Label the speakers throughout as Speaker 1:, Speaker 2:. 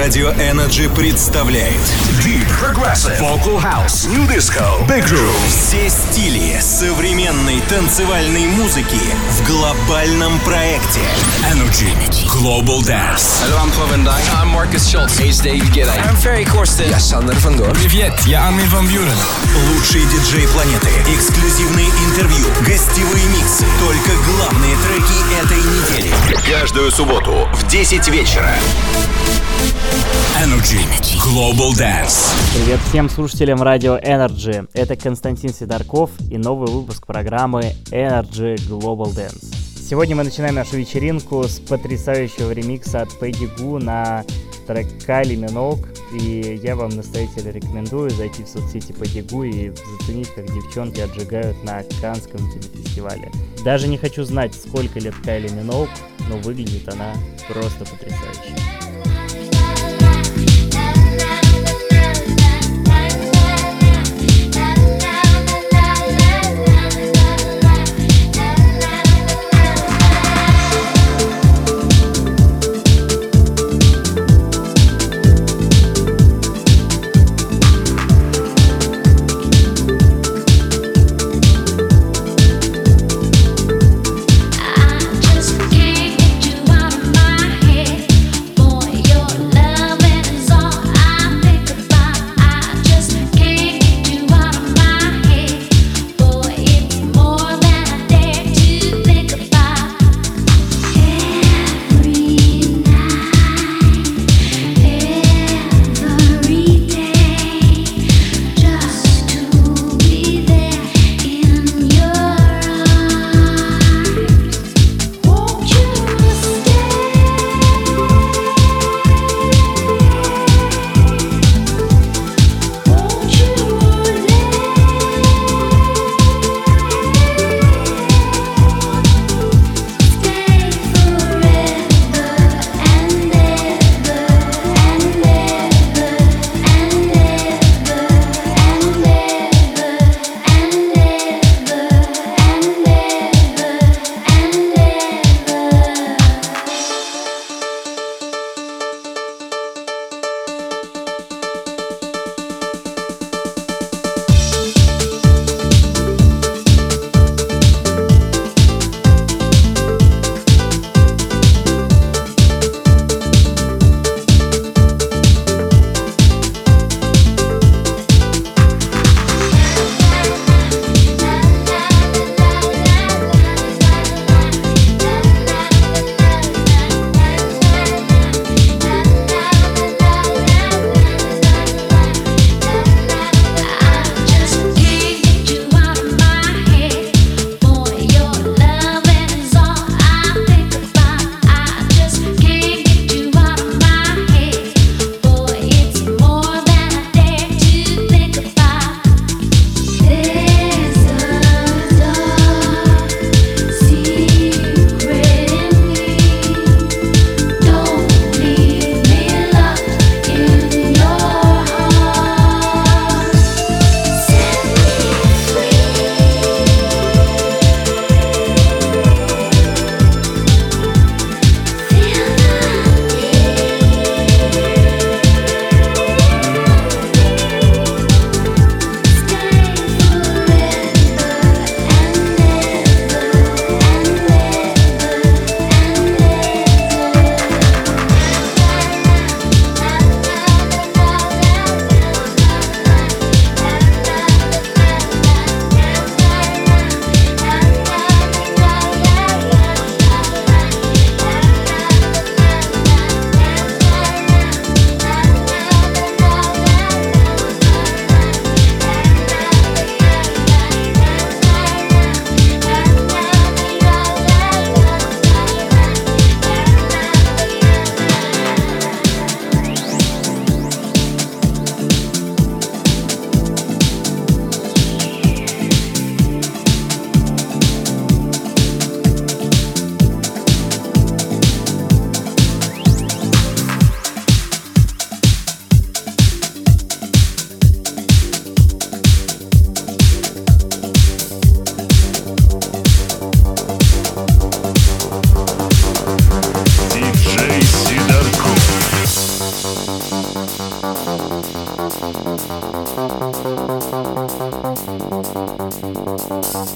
Speaker 1: Radio Energy представляет
Speaker 2: Deep Progressive Vocal House New Disco Big Room
Speaker 1: все стили современной танцевальной музыки в глобальном проекте
Speaker 2: Energy Global Dance
Speaker 3: Hello, I'm Paul Van Dyke. I'm Marcus Schultz. Hey, it's David Guetta. I'm Ferry Corsten. Я van Doorn.
Speaker 2: Привет, я Армин Ван Бюрен
Speaker 1: Лучшие диджеи планеты, эксклюзивные интервью, гостевые миксы, только главные треки этой недели. Каждую субботу в 10 вечера.
Speaker 2: Energy Global Dance
Speaker 4: Привет всем слушателям радио Energy. Это Константин Сидорков и новый выпуск программы Energy Global Dance. Сегодня мы начинаем нашу вечеринку с потрясающего ремикса от Пэдди Гу на трек Кали Минок. И я вам настоятельно рекомендую зайти в соцсети Пэдди Гу и заценить, как девчонки отжигают на Канском телефестивале. Даже не хочу знать, сколько лет Кайли Минок, но выглядит она просто потрясающе.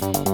Speaker 5: you.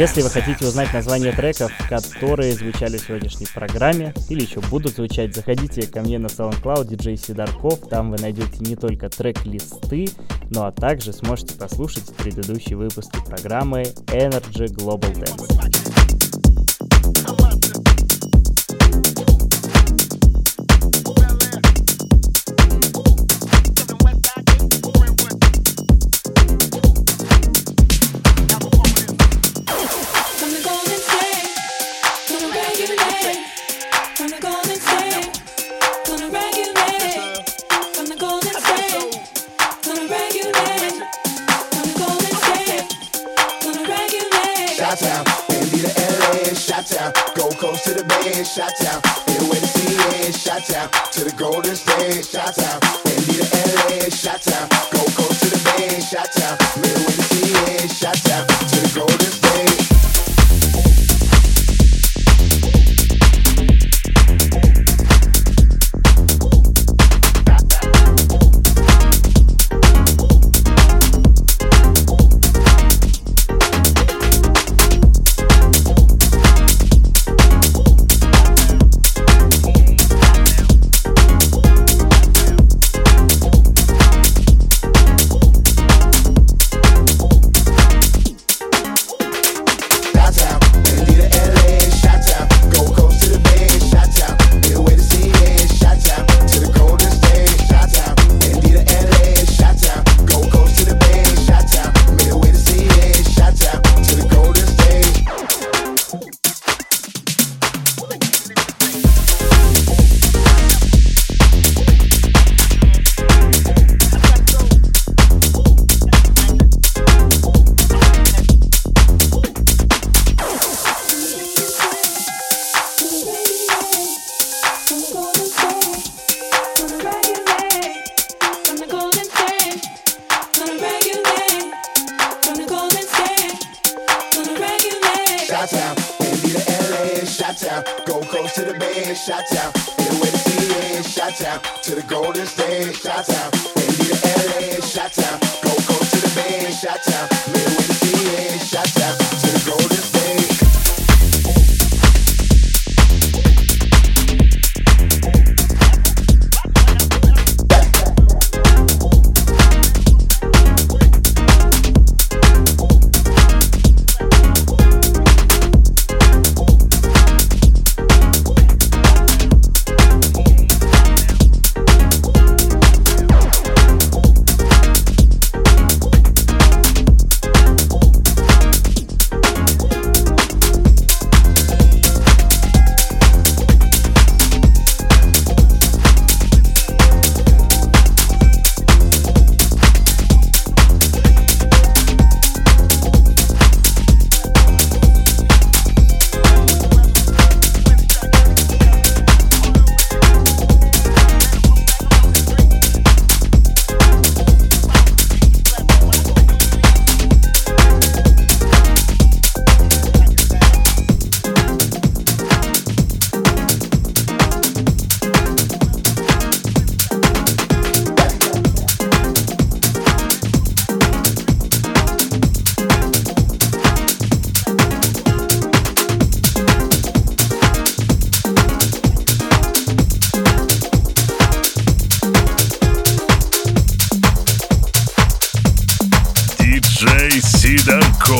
Speaker 4: Если вы хотите узнать название треков, которые звучали в сегодняшней программе или еще будут звучать, заходите ко мне на SoundCloud DJ Сидорков. Там вы найдете не только трек-листы, но а также сможете послушать предыдущие выпуски программы Energy Global Dance.
Speaker 5: go coast to the bay and shot town. Get away the sea and shot town, to the golden state, shot town. And to the LA and shot town, go coast to the bay and shot town. Go coast to the bay, shot town. Get
Speaker 6: away to see it, shot town. To the golden state, shot town. Indy to LA, shot town. Go coast to the bay, shot town. Get away to see it, shot town. To the golden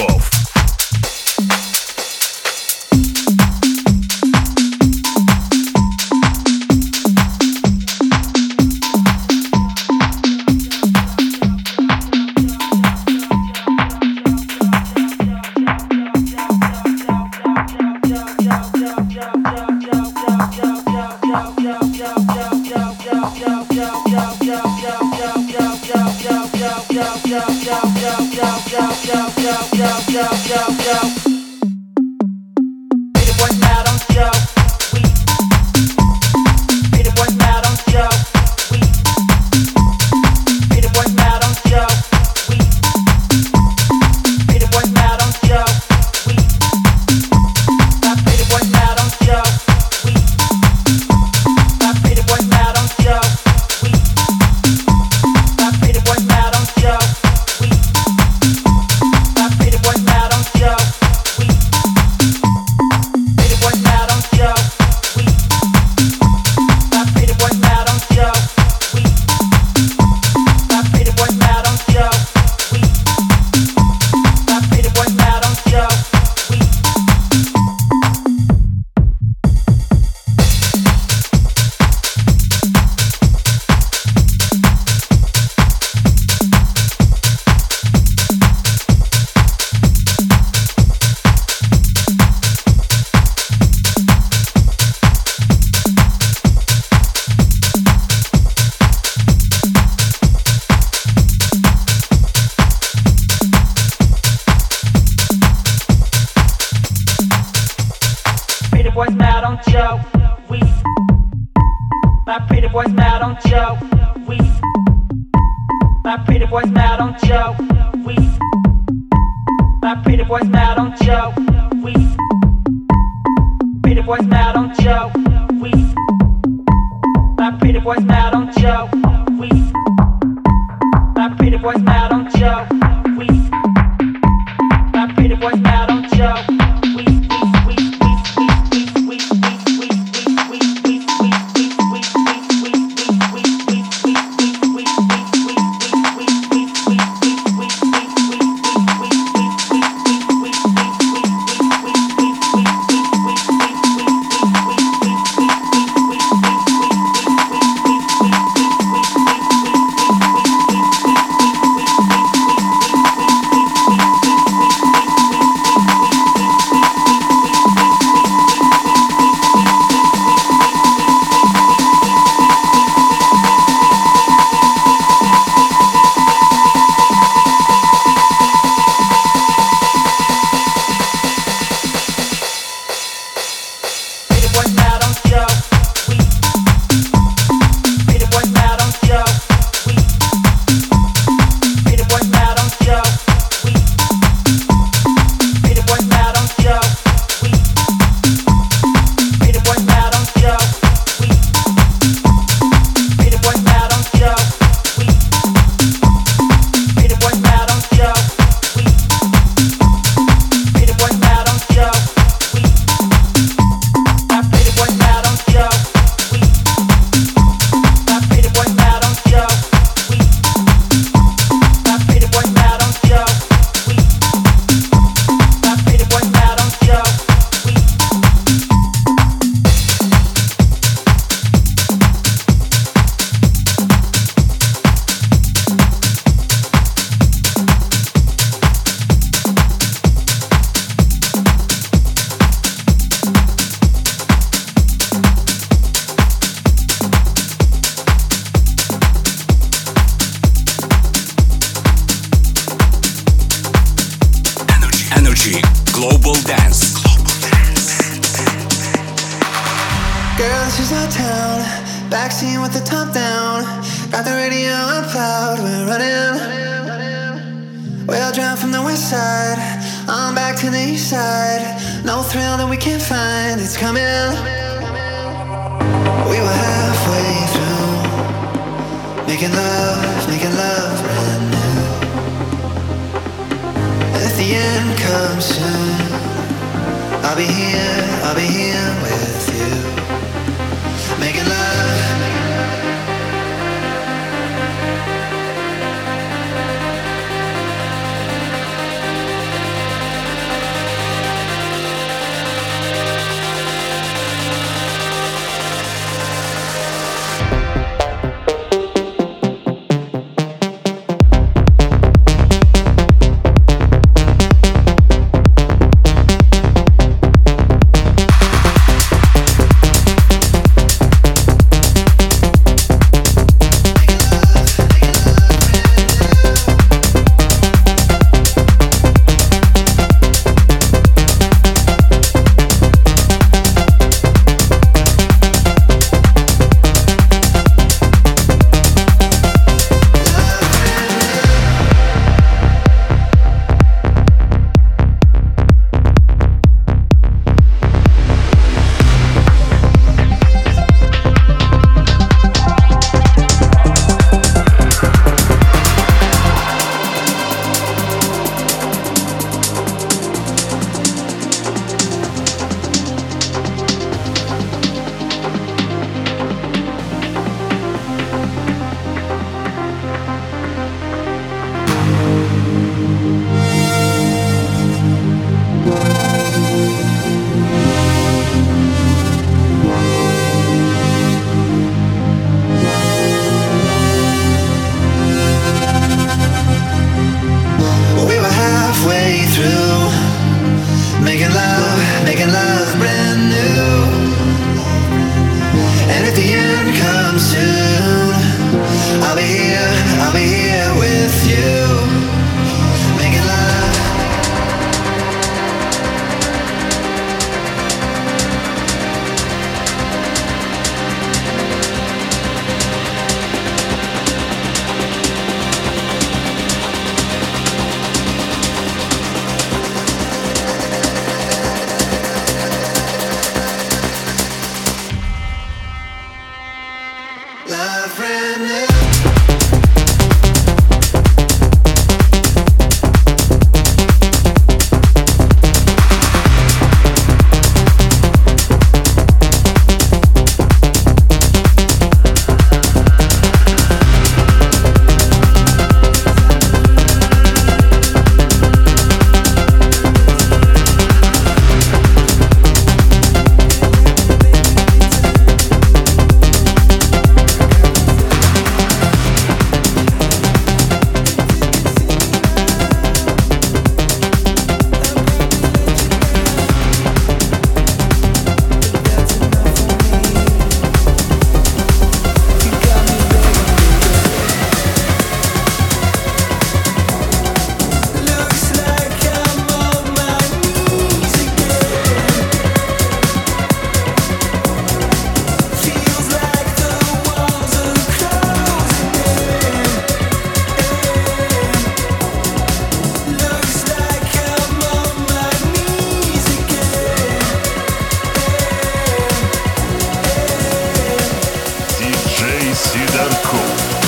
Speaker 6: off. boys mad, don't joke. We my pretty boys mad, don't joke. We my pretty boys mad, don't joke. We pretty boys mad, don't joke. We my pretty boys mad, don't joke. We my pretty boys mad. Сидорков.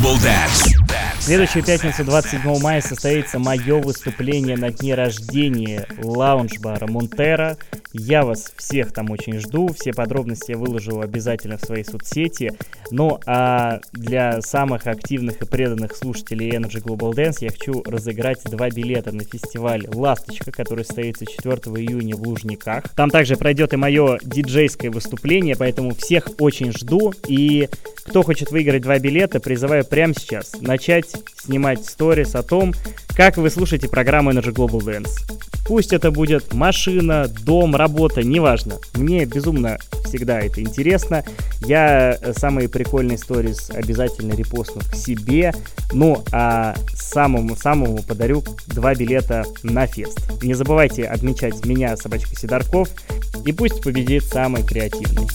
Speaker 2: Global Dance.
Speaker 4: Следующую пятницу, 27 мая, состоится мое выступление на дне рождения лаунж-бара Монтера. Я вас всех там очень жду. Все подробности я выложу обязательно в своей соцсети. Ну а для самых активных и преданных слушателей Energy Global Dance я хочу разыграть два билета на фестиваль «Ласточка», который состоится 4 июня в Лужниках. Там также пройдет и мое диджейское выступление, поэтому всех очень жду. И кто хочет выиграть два билета, призываю прямо сейчас начать снимать сторис о том, как вы слушаете программу Energy Global Dance. Пусть это будет машина, дом, работа, неважно. Мне безумно всегда это интересно. Я э, самые прикольные сторис обязательно репостну к себе. Ну, а самому-самому подарю два билета на фест. Не забывайте отмечать меня, собачка Сидорков, и пусть победит самый креативный.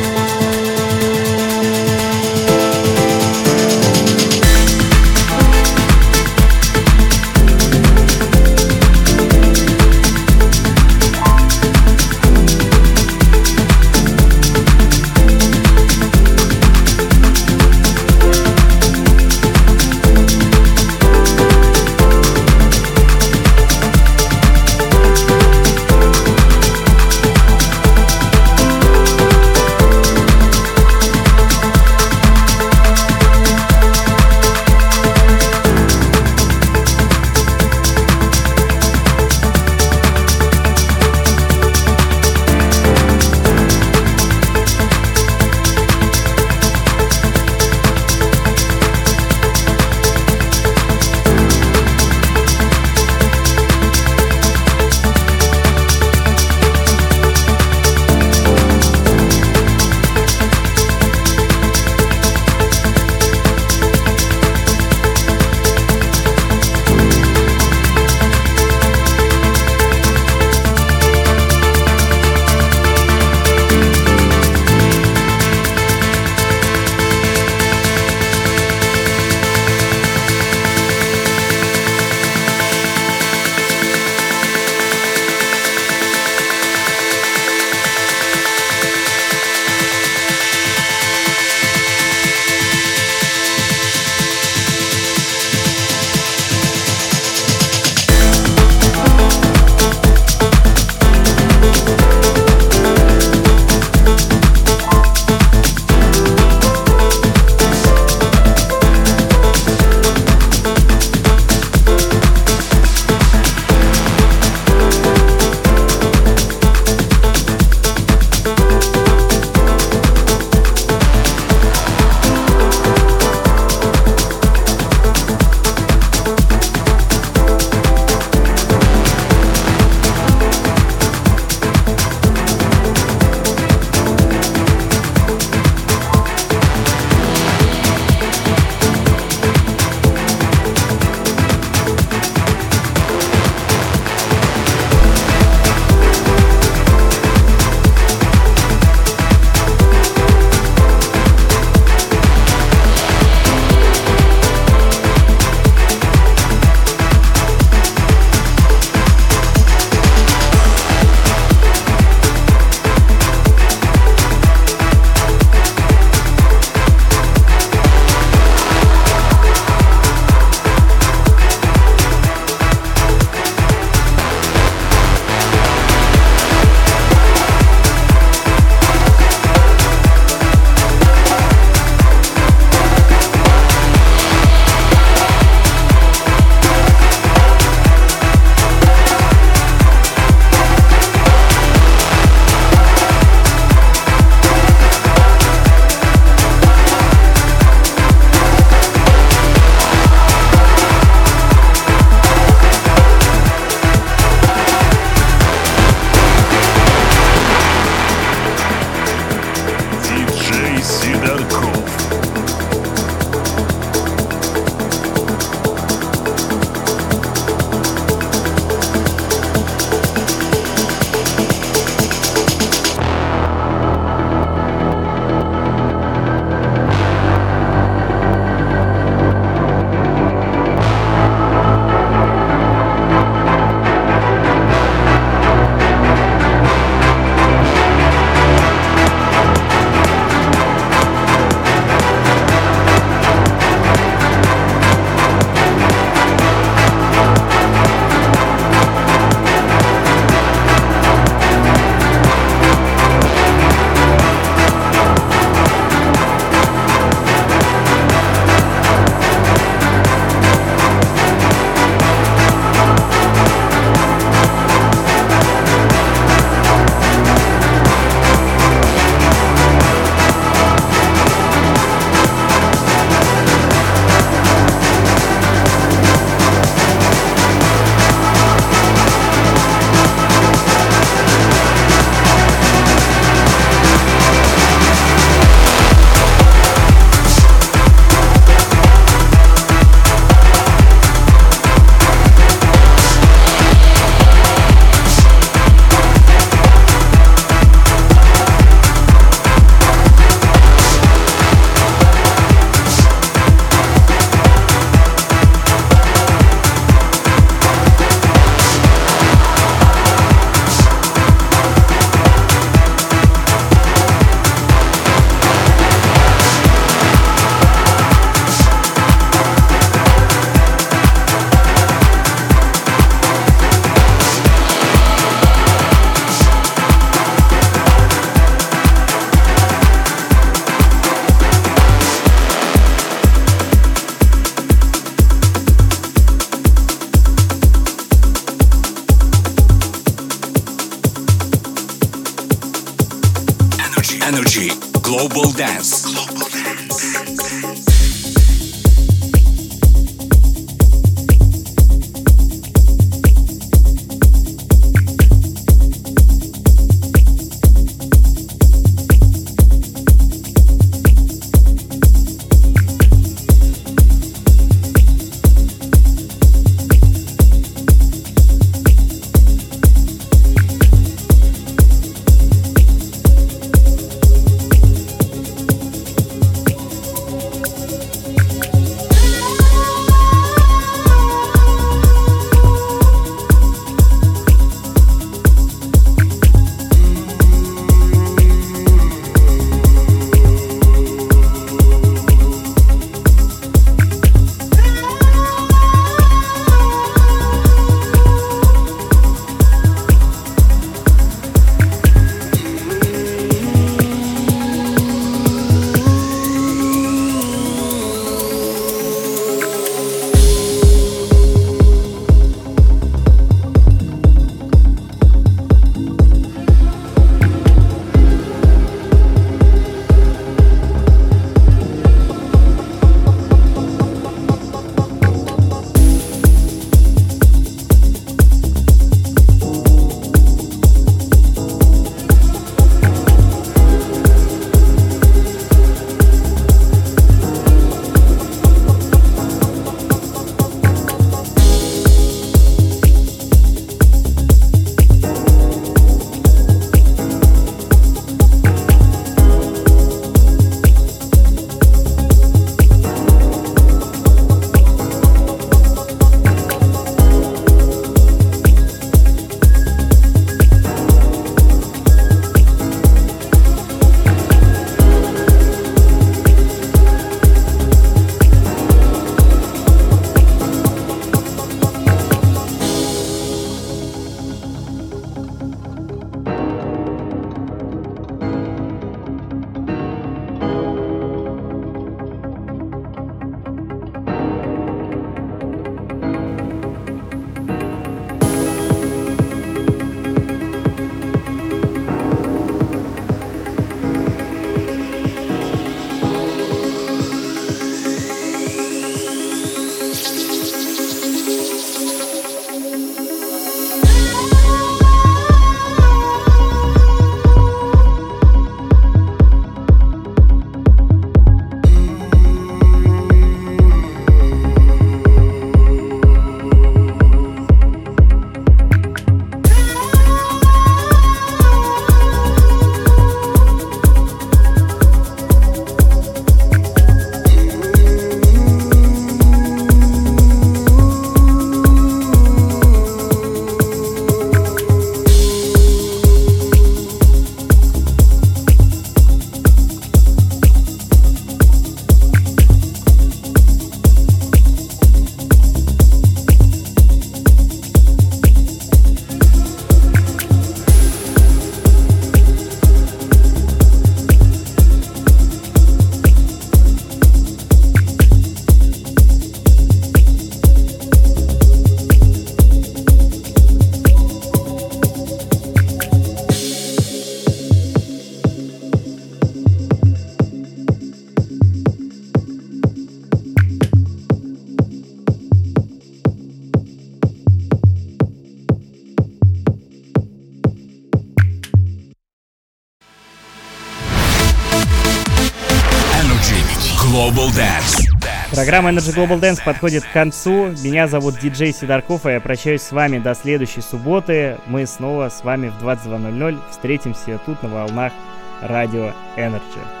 Speaker 4: Программа Energy Global Dance подходит к концу. Меня зовут диджей Сидорков, и я прощаюсь с вами до следующей субботы. Мы снова с вами в 22.00 встретимся тут на волнах радио Energy.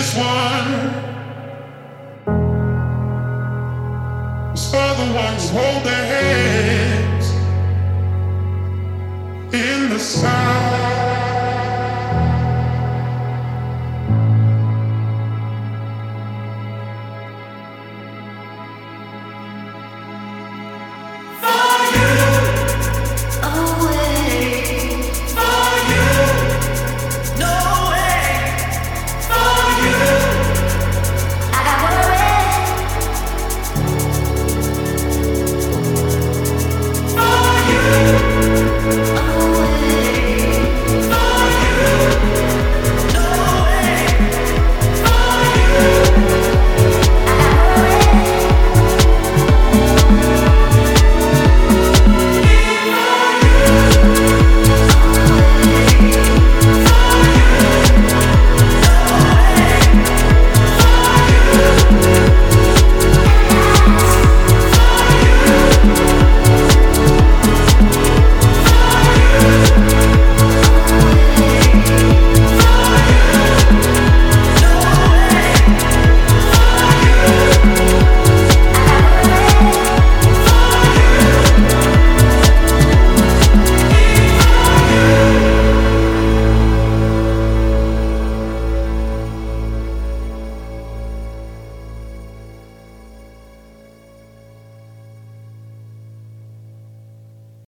Speaker 7: This one. Is for the ones who hold their heads